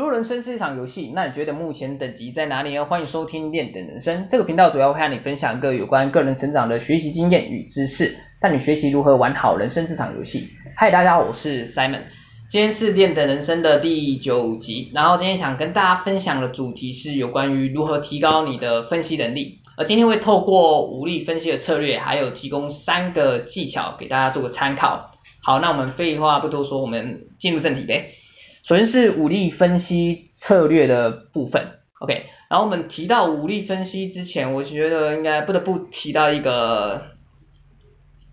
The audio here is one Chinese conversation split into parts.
如果人生是一场游戏，那你觉得目前等级在哪里呢？欢迎收听练等人生这个频道，主要会和你分享各有关个人成长的学习经验与知识，带你学习如何玩好人生这场游戏。嗨，大家好，我是 Simon，今天是练等人生的第九集，然后今天想跟大家分享的主题是有关于如何提高你的分析能力，而今天会透过武力分析的策略，还有提供三个技巧给大家做个参考。好，那我们废话不多说，我们进入正题呗。首先是武力分析策略的部分，OK。然后我们提到武力分析之前，我觉得应该不得不提到一个，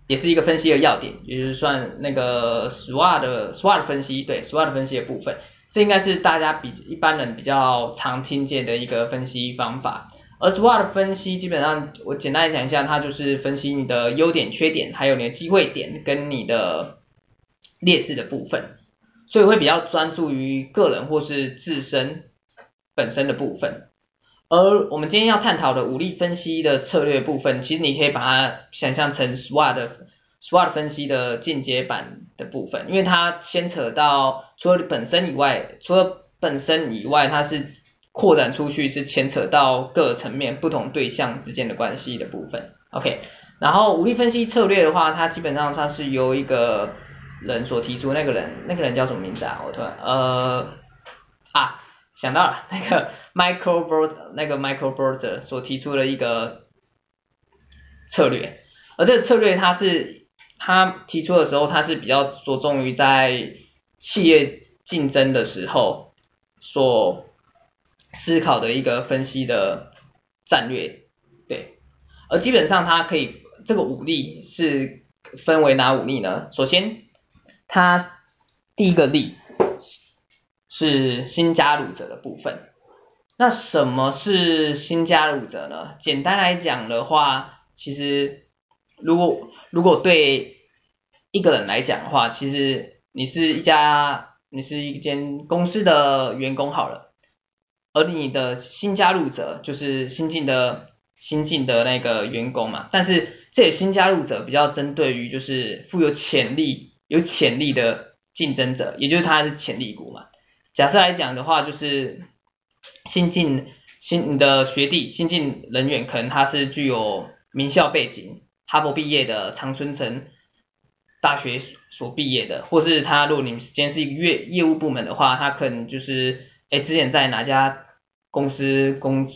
也是一个分析的要点，也就是算那个 SWOT 的 SWOT 分析，对 SWOT 分析的部分，这应该是大家比一般人比较常听见的一个分析方法。而 SWOT 分析基本上，我简单讲一下，它就是分析你的优点、缺点，还有你的机会点跟你的劣势的部分，所以会比较专注于个人或是自身本身的部分。而我们今天要探讨的武力分析的策略部分，其实你可以把它想象成 SWOT SWOT 分析的进阶版的部分，因为它牵扯到除了本身以外，除了本身以外，它是扩展出去，是牵扯到各层面不同对象之间的关系的部分。OK，然后武力分析策略的话，它基本上它是由一个人所提出，那个人那个人叫什么名字啊？我突然呃啊想到了，那个 Michael Porter 那个 Michael Porter 所提出的一个策略，而这个策略他是他提出的时候，他是比较着重于在企业竞争的时候所思考的一个分析的战略，对，而基本上它可以这个武力是分为哪五力呢？首先它第一个例是新加入者的部分。那什么是新加入者呢？简单来讲的话，其实如果如果对一个人来讲的话，其实你是一家你是一间公司的员工好了，而你的新加入者就是新进的新进的那个员工嘛。但是这些新加入者比较针对于就是富有潜力。有潜力的竞争者，也就是他是潜力股嘛。假设来讲的话，就是新进新你的学弟新进人员，可能他是具有名校背景，哈佛毕业的，长春城大学所毕业的，或是他如果你们之间是一个业业务部门的话，他可能就是哎之前在哪家公司工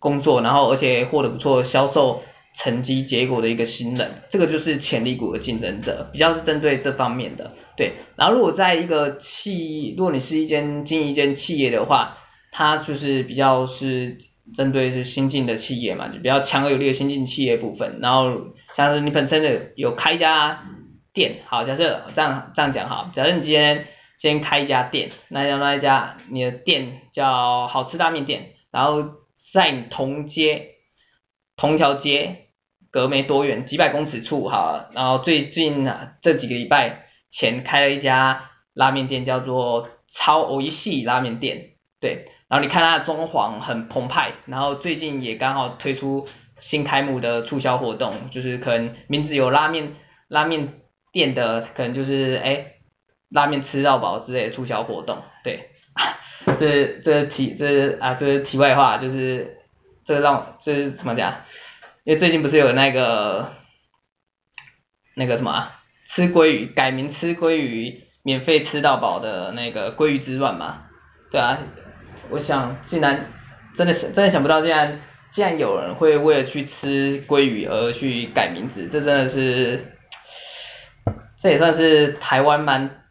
工作，然后而且获得不错销售。成绩结果的一个新人，这个就是潜力股的竞争者，比较是针对这方面的。对，然后如果在一个企，如果你是一间经营一间企业的话，它就是比较是针对是新进的企业嘛，就比较强而有力的新进企业部分。然后像是你本身的有开一家店，好，假设这样这样讲哈，假设你今天先开一家店，那叫那一家你的店叫好吃拉面店，然后在你同街同条街。隔没多远，几百公尺处哈，然后最近啊这几个礼拜前开了一家拉面店，叫做超偶一系拉面店，对，然后你看它的装潢很澎湃，然后最近也刚好推出新开幕的促销活动，就是可能名字有拉面拉面店的，可能就是哎拉面吃到饱之类的促销活动，对，这这题这啊这题外话就是这让这是怎么讲？因为最近不是有那个那个什么啊，吃鲑鱼改名吃鲑鱼免费吃到饱的那个鲑鱼之乱嘛？对啊，我想竟然真的想真的想不到，竟然竟然有人会为了去吃鲑鱼而去改名字，这真的是这也算是台湾蛮，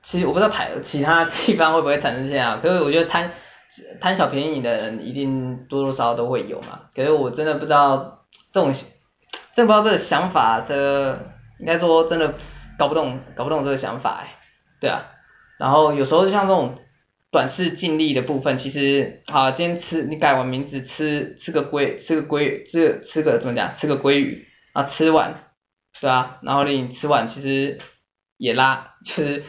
其实我不知道台其他地方会不会产生这样，可是我觉得贪。贪小便宜的人一定多多少少都会有嘛，可是我真的不知道这种，真不知道这个想法的，应该说真的搞不懂，搞不懂这个想法哎，对啊，然后有时候像这种短视近利的部分，其实好，今天吃你改完名字吃吃个鲑，吃个鲑，吃吃个怎么讲，吃个鲑鱼啊吃完，对啊，然后你吃完其实也拉就是。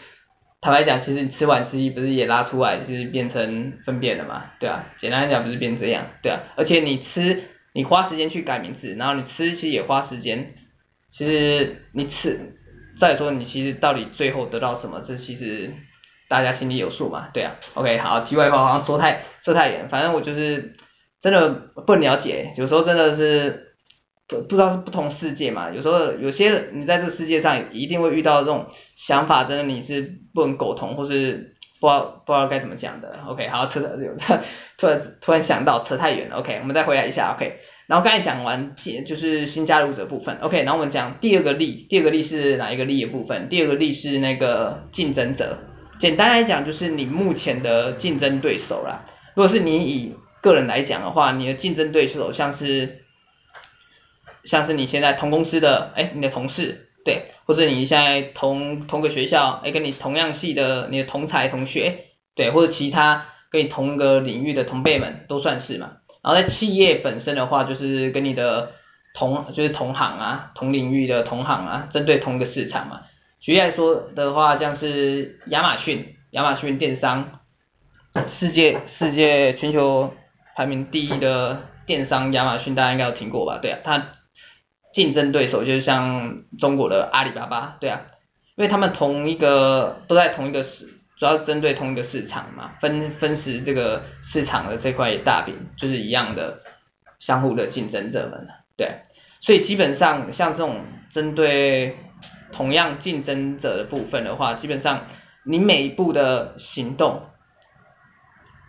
坦白讲，其实你吃完之后不是也拉出来，就是变成粪便了嘛，对啊，简单来讲不是变这样，对啊，而且你吃，你花时间去改名字，然后你吃其实也花时间，其实你吃，再说你其实到底最后得到什么，这其实大家心里有数嘛，对啊，OK，好，题外话好像说太说太远，反正我就是真的不了解，有时候真的是不不知道是不同世界嘛，有时候有些你在这个世界上一定会遇到这种想法，真的你是不能苟同，或是不知道不知道该怎么讲的，OK，好，扯扯，突然突然想到扯太远了，OK，我们再回来一下，OK。然后刚才讲完就是新加入者部分，OK，然后我们讲第二个例，第二个例是哪一个例的部分？第二个例是那个竞争者，简单来讲就是你目前的竞争对手啦。如果是你以个人来讲的话，你的竞争对手像是像是你现在同公司的，哎，你的同事，对，或者你现在同同个学校，哎，跟你同样系的你的同才同学，对，或者其他跟你同一个领域的同辈们都算是嘛。然后在企业本身的话，就是跟你的同就是同行啊，同领域的同行啊，针对同一个市场嘛。举例来说的话，像是亚马逊，亚马逊电商，世界世界全球排名第一的电商亚马逊，大家应该有听过吧？对啊，它竞争对手就是像中国的阿里巴巴，对啊，因为他们同一个都在同一个市。主要针对同一个市场嘛，分分食这个市场的这块大饼，就是一样的相互的竞争者们，对，所以基本上像这种针对同样竞争者的部分的话，基本上你每一步的行动，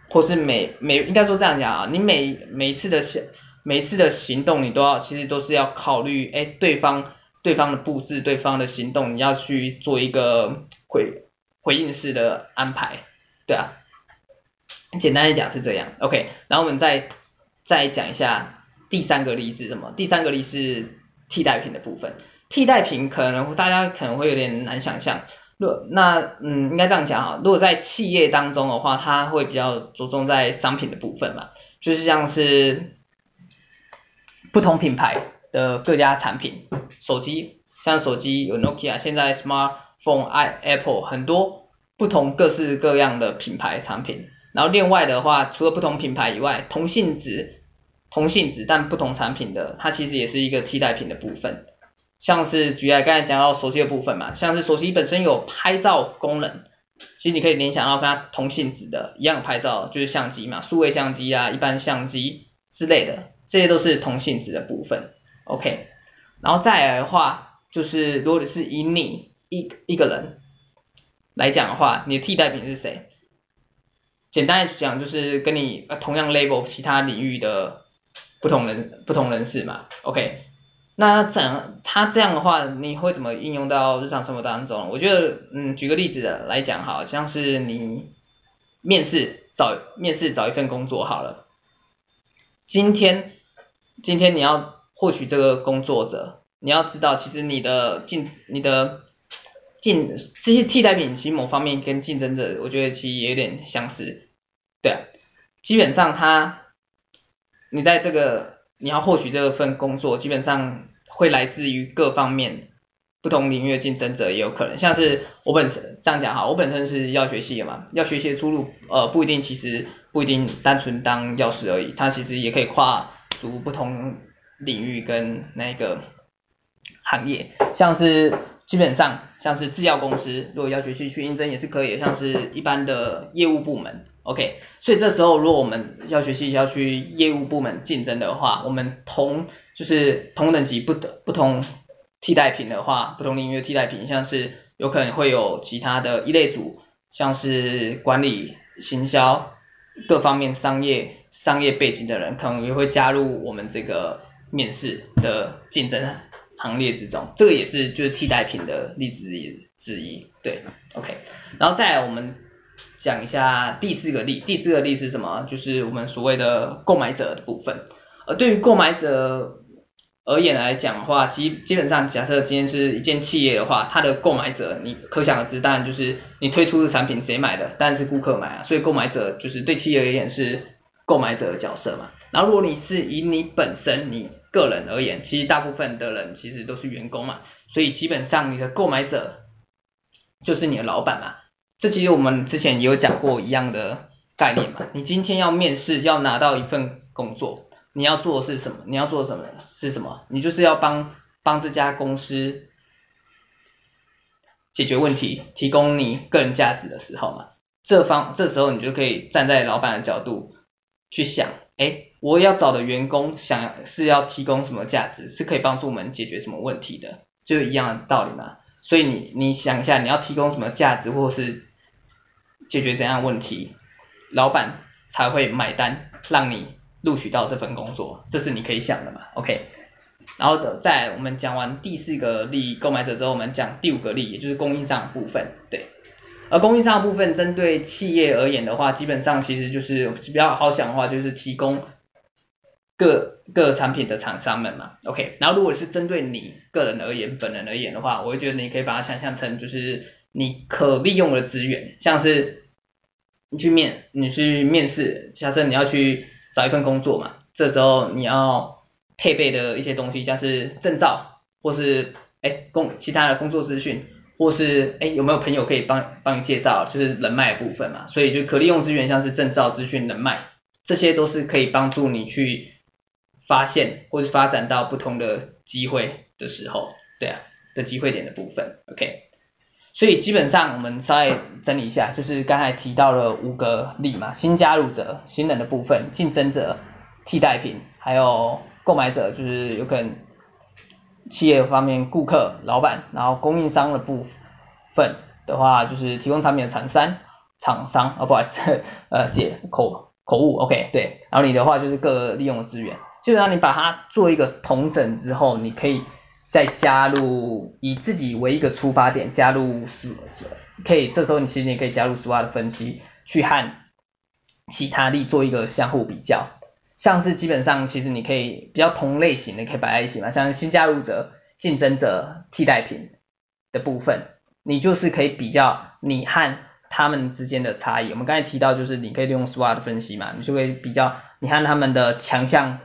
或是每每应该说这样讲啊，你每每一次的每次的行动，你都要其实都是要考虑，哎，对方对方的布置，对方的行动，你要去做一个回。回应式的安排，对啊，简单的讲是这样，OK，然后我们再再讲一下第三个例子什么？第三个例是替代品的部分，替代品可能大家可能会有点难想象，若那嗯应该这样讲哈，如果在企业当中的话，它会比较着重在商品的部分嘛，就是像是不同品牌的各家产品，手机像手机有 Nokia，现在 Smartphone、i Apple 很多不同各式各样的品牌产品，然后另外的话，除了不同品牌以外，同性质、同性质但不同产品的，它其实也是一个替代品的部分。像是举例刚才讲到手机的部分嘛，像是手机本身有拍照功能，其实你可以联想到跟它同性质的一样拍照，就是相机嘛，数位相机啊、一般相机之类的，这些都是同性质的部分。OK，然后再来的话，就是如果你是以你一一个人来讲的话，你的替代品是谁？简单来讲，就是跟你同样 label 其他领域的不同人不同人士嘛。OK，那怎他这样的话，你会怎么应用到日常生活当中？我觉得，嗯，举个例子来讲，好像是你面试找面试找一份工作好了。今天今天你要获取这个工作者，你要知道，其实你的竞你的竞这些替代品，其实某方面跟竞争者，我觉得其实也有点相似，对啊，基本上他，你在这个你要获取这份工作，基本上会来自于各方面不同领域的竞争者也有可能，像是我本身这样讲哈，我本身是药学系的嘛，药学系的出路呃不一定，其实不一定单纯当药师而已，他其实也可以跨足不同领域跟那个行业，像是。基本上像是制药公司，如果要学习去应征也是可以，像是一般的业务部门，OK。所以这时候如果我们要学习要去业务部门竞争的话，我们同就是同等级不同不同替代品的话，不同领域的替代品，像是有可能会有其他的一类组，像是管理、行销各方面商业商业背景的人，可能也会加入我们这个面试的竞争行列之中，这个也是就是替代品的例子之一，对，OK，然后再来我们讲一下第四个例，第四个例是什么？就是我们所谓的购买者的部分。而对于购买者而言来讲的话，基基本上假设今天是一件企业的话，它的购买者你可想而知，当然就是你推出的产品谁买的，当然是顾客买啊，所以购买者就是对企业而言是购买者的角色嘛。然后如果你是以你本身你个人而言，其实大部分的人其实都是员工嘛，所以基本上你的购买者就是你的老板嘛。这其实我们之前也有讲过一样的概念嘛。你今天要面试要拿到一份工作，你要做的是什么？你要做什么是什么？你就是要帮帮这家公司解决问题、提供你个人价值的时候嘛，这方这时候你就可以站在老板的角度去想，哎，我要找的员工想是要提供什么价值，是可以帮助我们解决什么问题的，就一样的道理嘛。所以你你想一下，你要提供什么价值，或是解决怎样问题，老板才会买单，让你录取到这份工作，这是你可以想的嘛，OK。然后在我们讲完第四个利益购买者之后，我们讲第五个利益，也就是供应商的部分，对。而供应商部分，针对企业而言的话，基本上其实就是比较好想的话，就是提供各各产品的厂商们嘛，OK。然后如果是针对你个人而言，本人而言的话，我会觉得你可以把它想象成就是你可利用的资源，像是你去面，你去面试，假设你要去找一份工作嘛，这时候你要。配备的一些东西，像是证照，或是哎工其他的工作资讯，或是哎有没有朋友可以帮帮你介绍，就是人脉的部分嘛。所以就可利用资源，像是证照、资讯、人脉，这些都是可以帮助你去发现或是发展到不同的机会的时候，对啊的机会点的部分。OK，所以基本上我们稍微整理一下，就是刚才提到了五个例嘛，新加入者、新人的部分、竞争者、替代品，还有。购买者就是有可能企业方面顾客、老板，然后供应商的部分的话，就是提供产品的厂商、厂商，哦不好意思，呃解口口误，OK 对，然后你的话就是各利用的资源，基本上你把它做一个统整之后，你可以再加入以自己为一个出发点，加入 s 可以这时候你其实你可以加入 SWOT 的分析，去和其他力做一个相互比较。像是基本上其实你可以比较同类型的可以摆在一起嘛，像新加入者、竞争者、替代品的部分，你就是可以比较你和他们之间的差异。我们刚才提到就是你可以利用 SWOT 分析嘛，你就会比较你和他们的强项、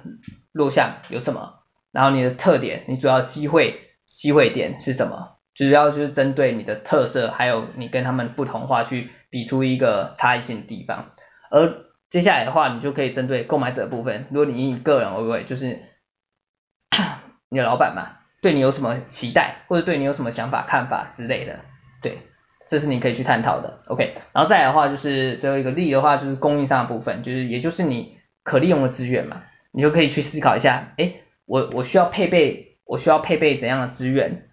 弱项有什么，然后你的特点、你主要机会、机会点是什么，主要就是针对你的特色，还有你跟他们不同化去比出一个差异性的地方，而。接下来的话，你就可以针对购买者的部分，如果你以个人为为，就是 你的老板嘛，对你有什么期待，或者对你有什么想法、看法之类的，对，这是你可以去探讨的，OK。然后再来的话，就是最后一个利的话，就是供应商的部分，就是也就是你可利用的资源嘛，你就可以去思考一下，哎，我我需要配备，我需要配备怎样的资源，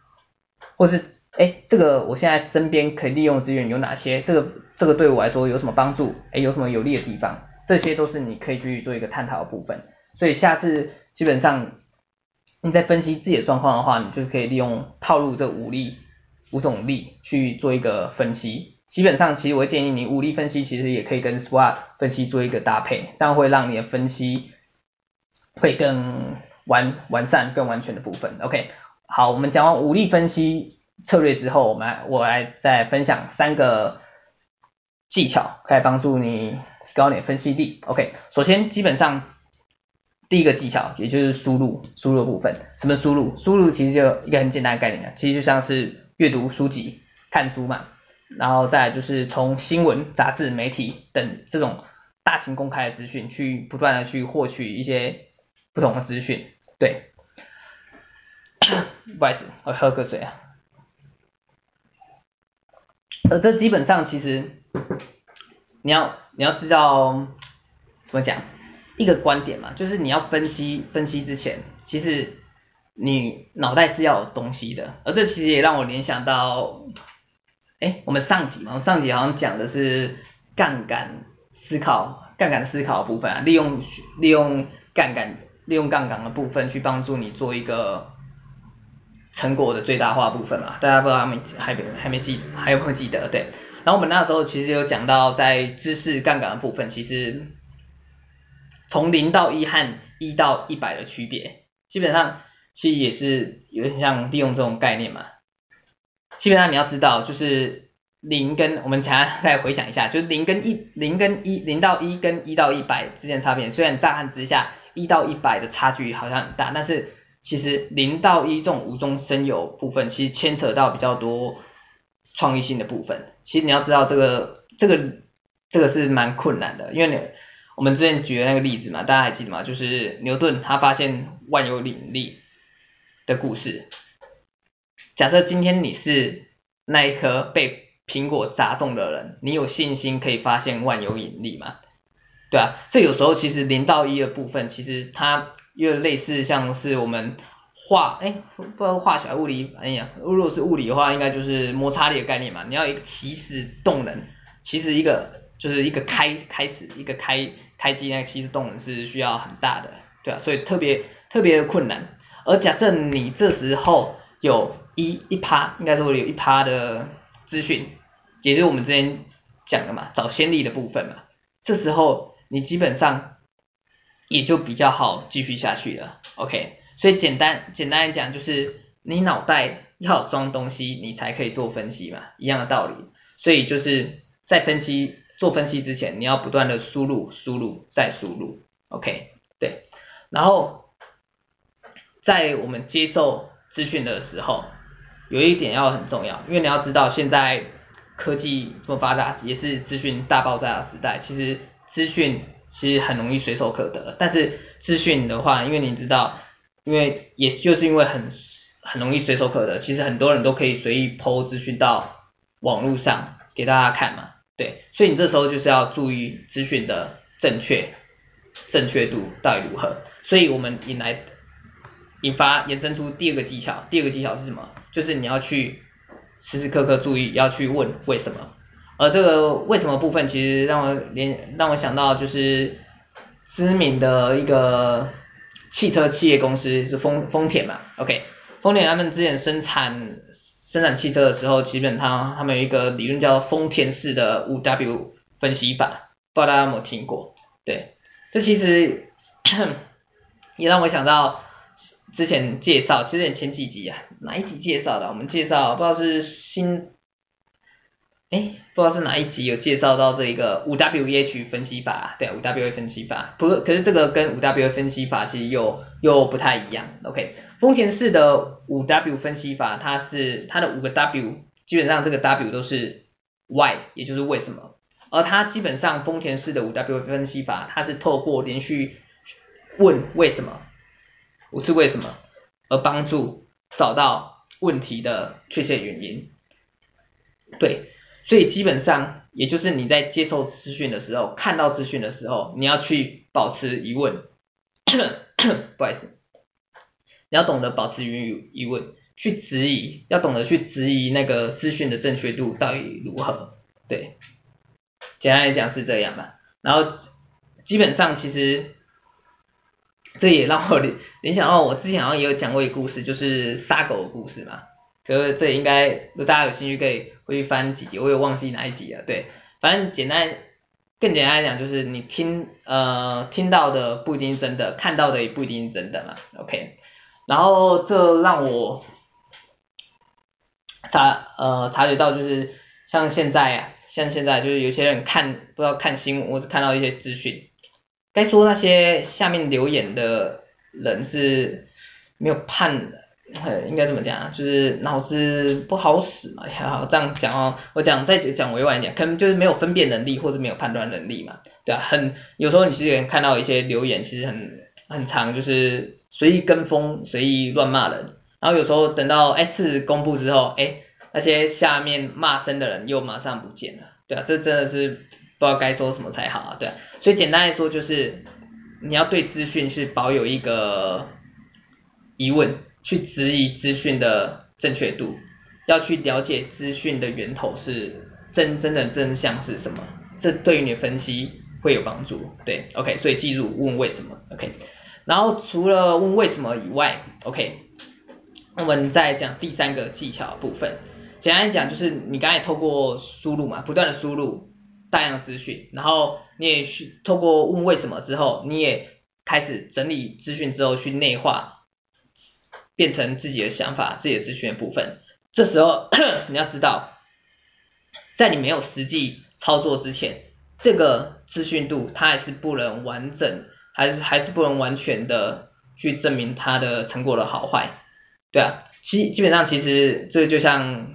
或是哎，这个我现在身边可以利用的资源有哪些？这个这个对我来说有什么帮助？哎，有什么有利的地方？这些都是你可以去做一个探讨的部分，所以下次基本上你在分析自己的状况的话，你就是可以利用套路这五力五种力去做一个分析。基本上其实我建议你五力分析其实也可以跟 SWOT 分析做一个搭配，这样会让你的分析会更完完善、更完全的部分。OK，好，我们讲完五力分析策略之后，我们来我来再分享三个技巧，可以帮助你。提高点分析力，OK。首先，基本上第一个技巧，也就是输入输入的部分。什么输入？输入其实就一个很简单的概念，其实就像是阅读书籍、看书嘛。然后再就是从新闻、杂志、媒体等这种大型公开的资讯，去不断的去获取一些不同的资讯。对，不好意思，我喝个水啊。而这基本上其实你要。你要知道怎么讲一个观点嘛，就是你要分析分析之前，其实你脑袋是要有东西的，而这其实也让我联想到，哎，我们上集嘛，上集好像讲的是杠杆思考，杠杆思考的部分啊，利用利用杠杆利用杠杆的部分去帮助你做一个成果的最大化部分嘛，大家不知道还没还没还没记还有没有记得对？然后我们那时候其实有讲到，在知识杠杆的部分，其实从零到一和一到一百的区别，基本上其实也是有点像利用这种概念嘛。基本上你要知道，就是零跟我们想要再回想一下，就是零跟一，零跟一，零到一跟一到一百之间差别，虽然乍看之下一到一百的差距好像很大，但是其实零到一这种无中生有部分，其实牵扯到比较多。创意性的部分，其实你要知道这个这个这个是蛮困难的，因为我们之前举的那个例子嘛，大家还记得吗？就是牛顿他发现万有引力的故事。假设今天你是那一颗被苹果砸中的人，你有信心可以发现万有引力吗？对啊，这有时候其实零到一的部分，其实它又类似像是我们化，哎，不知道化学物理，哎呀，如果是物理的话，应该就是摩擦力的概念嘛。你要一个起始动能，其实一个就是一个开开始一个开开机那个起始动能是需要很大的，对啊，所以特别特别的困难。而假设你这时候有一一趴，应该说有一趴的资讯，也就是我们之前讲的嘛，找先例的部分嘛，这时候。你基本上也就比较好继续下去了，OK？所以简单简单来讲就是你脑袋要装东西，你才可以做分析嘛，一样的道理。所以就是在分析做分析之前，你要不断的输入输入再输入，OK？对。然后在我们接受资讯的时候，有一点要很重要，因为你要知道现在科技这么发达，也是资讯大爆炸的时代，其实。资讯其实很容易随手可得，但是资讯的话，因为你知道，因为也就是因为很很容易随手可得，其实很多人都可以随意抛资讯到网络上给大家看嘛，对，所以你这时候就是要注意资讯的正确正确度到底如何，所以我们引来引发延伸出第二个技巧，第二个技巧是什么？就是你要去时时刻刻注意，要去问为什么。而这个为什么部分，其实让我联让我想到就是知名的一个汽车企业公司是丰丰田嘛，OK，丰田他们之前生产生产汽车的时候，基本上他们有一个理论叫丰田式的五 W 分析法，不知道大家有没有听过？对，这其实 也让我想到之前介绍，其实前几集啊，哪一集介绍的？我们介绍不知道是新。哎，不知道是哪一集有介绍到这一个五 W E H 分析法，对，五 W 分析法，不过可是这个跟五 W 分析法其实又又不太一样，OK，丰田式的五 W 分析法，它是它的五个 W，基本上这个 W 都是 Why，也就是为什么，而它基本上丰田式的五 W 分析法，它是透过连续问为什么，五次为什么，而帮助找到问题的确切原因，对。所以基本上，也就是你在接受资讯的时候，看到资讯的时候，你要去保持疑问，不好意思，你要懂得保持疑疑问，去质疑，要懂得去质疑那个资讯的正确度到底如何，对，简单来讲是这样吧。然后基本上其实，这也让我联联想到我之前好像也有讲过一个故事，就是杀狗的故事嘛。可是这应该，如果大家有兴趣可以回去翻几集，我也忘记哪一集了。对，反正简单，更简单来讲就是你听呃听到的不一定真的，看到的也不一定真的嘛。OK，然后这让我察呃察觉到就是像现在啊，像现在就是有些人看不知道看新闻，我只看到一些资讯，该说那些下面留言的人是没有判的的。应该怎么讲啊？就是脑子不好使嘛，好这样讲哦。我讲再讲委婉一点，可能就是没有分辨能力或者没有判断能力嘛，对啊，很有时候你其实看到一些留言，其实很很长，就是随意跟风、随意乱骂人。然后有时候等到哎事公布之后，哎那些下面骂声的人又马上不见了，对啊，这真的是不知道该说什么才好啊，对啊。所以简单来说就是你要对资讯是保有一个疑问。去质疑资讯的正确度，要去了解资讯的源头是真真的真相是什么，这对于你的分析会有帮助。对，OK，所以记住问为什么，OK。然后除了问为什么以外，OK，我们再讲第三个技巧部分。简单讲就是你刚才透过输入嘛，不断的输入大量资讯，然后你也去透过问为什么之后，你也开始整理资讯之后去内化。变成自己的想法，自己的资讯的部分。这时候 你要知道，在你没有实际操作之前，这个资讯度它还是不能完整，还是还是不能完全的去证明它的成果的好坏。对啊，基基本上其实这就像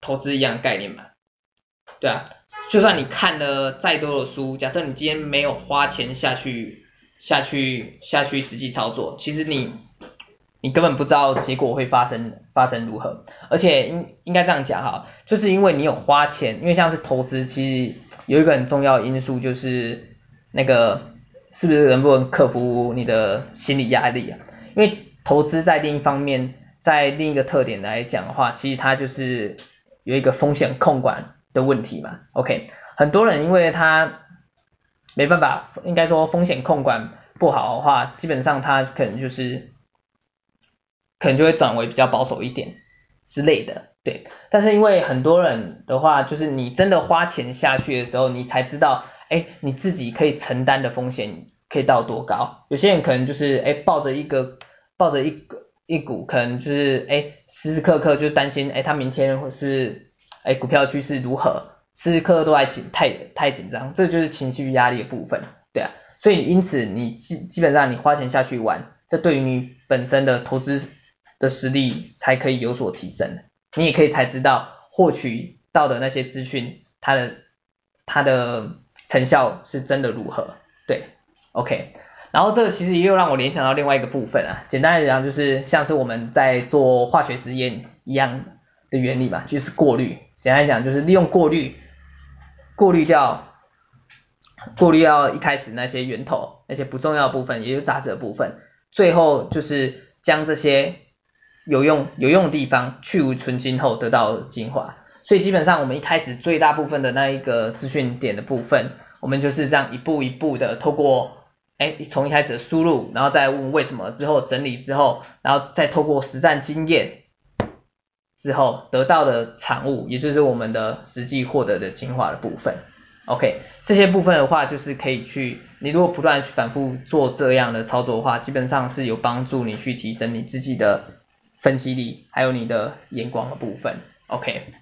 投资一样的概念嘛。对啊，就算你看了再多的书，假设你今天没有花钱下去下去下去实际操作，其实你。你根本不知道结果会发生发生如何，而且应应该这样讲哈，就是因为你有花钱，因为像是投资，其实有一个很重要的因素就是那个是不是能不能克服你的心理压力啊？因为投资在另一方面，在另一个特点来讲的话，其实它就是有一个风险控管的问题嘛。OK，很多人因为他没办法，应该说风险控管不好的话，基本上他可能就是。可能就会转为比较保守一点之类的，对。但是因为很多人的话，就是你真的花钱下去的时候，你才知道，哎，你自己可以承担的风险可以到多高。有些人可能就是，哎，抱着一个抱着一个一股，可能就是，哎，时时刻刻就担心，哎，他明天或是，哎，股票趋势如何，时时刻刻都在紧，太太紧张，这就是情绪压力的部分，对啊。所以因此你基基本上你花钱下去玩，这对于你本身的投资。的实力才可以有所提升，你也可以才知道获取到的那些资讯，它的它的成效是真的如何，对，OK，然后这个其实又让我联想到另外一个部分啊，简单来讲就是像是我们在做化学实验一样的原理嘛，就是过滤，简单来讲就是利用过滤过滤掉过滤掉一开始那些源头那些不重要的部分，也就是杂质的部分，最后就是将这些。有用有用的地方去芜存菁后得到精华，所以基本上我们一开始最大部分的那一个资讯点的部分，我们就是这样一步一步的透过，哎，从一开始的输入，然后再问为什么之后整理之后，然后再透过实战经验之后得到的产物，也就是我们的实际获得的精华的部分。OK，这些部分的话就是可以去，你如果不断去反复做这样的操作的话，基本上是有帮助你去提升你自己的。分析力，还有你的眼光的部分，OK。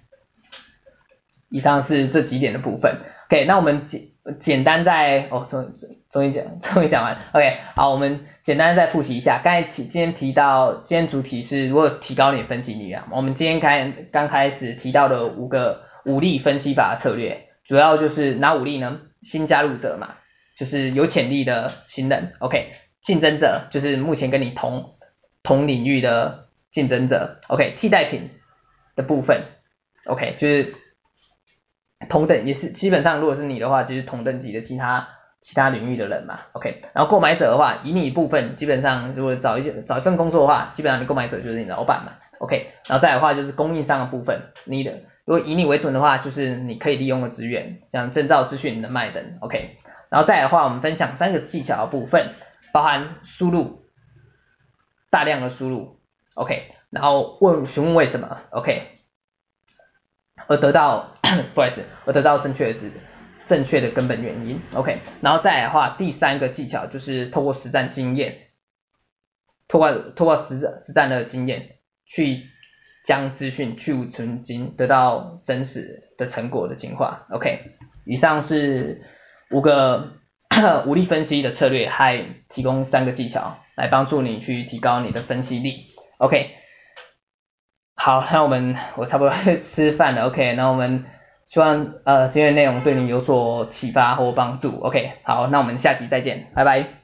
以上是这几点的部分，OK。那我们简简单再哦，终终于讲，终于讲完，OK。好，我们简单再复习一下，刚才提今天提到，今天主题是如何提高你分析力啊。我们今天开刚开始提到的五个五力分析法策略，主要就是哪五力呢？新加入者嘛，就是有潜力的新人，OK。竞争者就是目前跟你同同领域的。竞争者，OK，替代品的部分，OK，就是同等也是基本上，如果是你的话，就是同等级的其他其他领域的人嘛，OK，然后购买者的话，以你部分基本上如果找一些找一份工作的话，基本上你购买者就是你老板嘛，OK，然后再来的话就是供应商的部分，你的。如果以你为准的话，就是你可以利用的资源，像证照、资讯、人脉等，OK，然后再来的话，我们分享三个技巧的部分，包含输入，大量的输入。OK，然后问询问为什么？OK，而得到 不好意思，而得到正确的知正确的根本原因。OK，然后再来的话，第三个技巧就是透过实战经验，透过透过实实战的经验去将资讯去芜存菁，得到真实的成果的进化。OK，以上是五个 武力分析的策略，还提供三个技巧来帮助你去提高你的分析力。OK，好，那我们我差不多去 吃饭了。OK，那我们希望呃今天的内容对你有所启发或帮助。OK，好，那我们下集再见，拜拜。